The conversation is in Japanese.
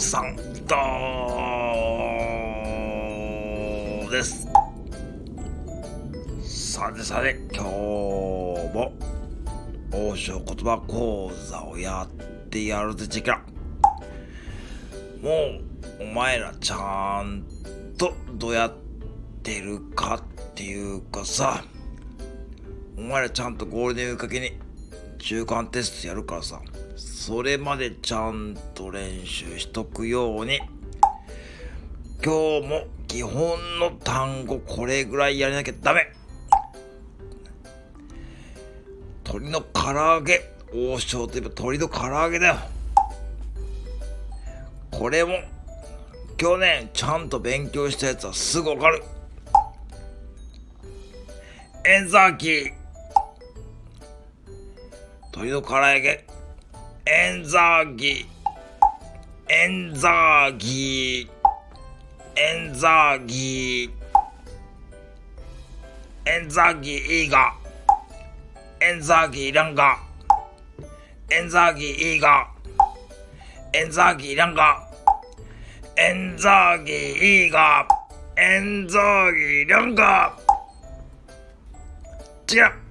さんどです。さてさて今日も王将言葉講座をやってやるぜチェキラもうお前らちゃんとどうやってるかっていうかさ。お前らちゃんとゴールデンウィーク明けに中間テストやるからさそれまでちゃんと練習しとくように。今日も基本の単語これぐらいやらなきゃダメ。鶏の唐揚げ。王将といえば鶏の唐揚げだよ。これも去年ちゃんと勉強したやつはすぐわかる。エンザーキー鶏の唐揚げ。エンザーギーエンザーギーエンザーギー。エンザーギーイーガエンザーギーランガエンザーギーイーガエンザーギーランガエンザーギーイーガエンザーギーランガ違う。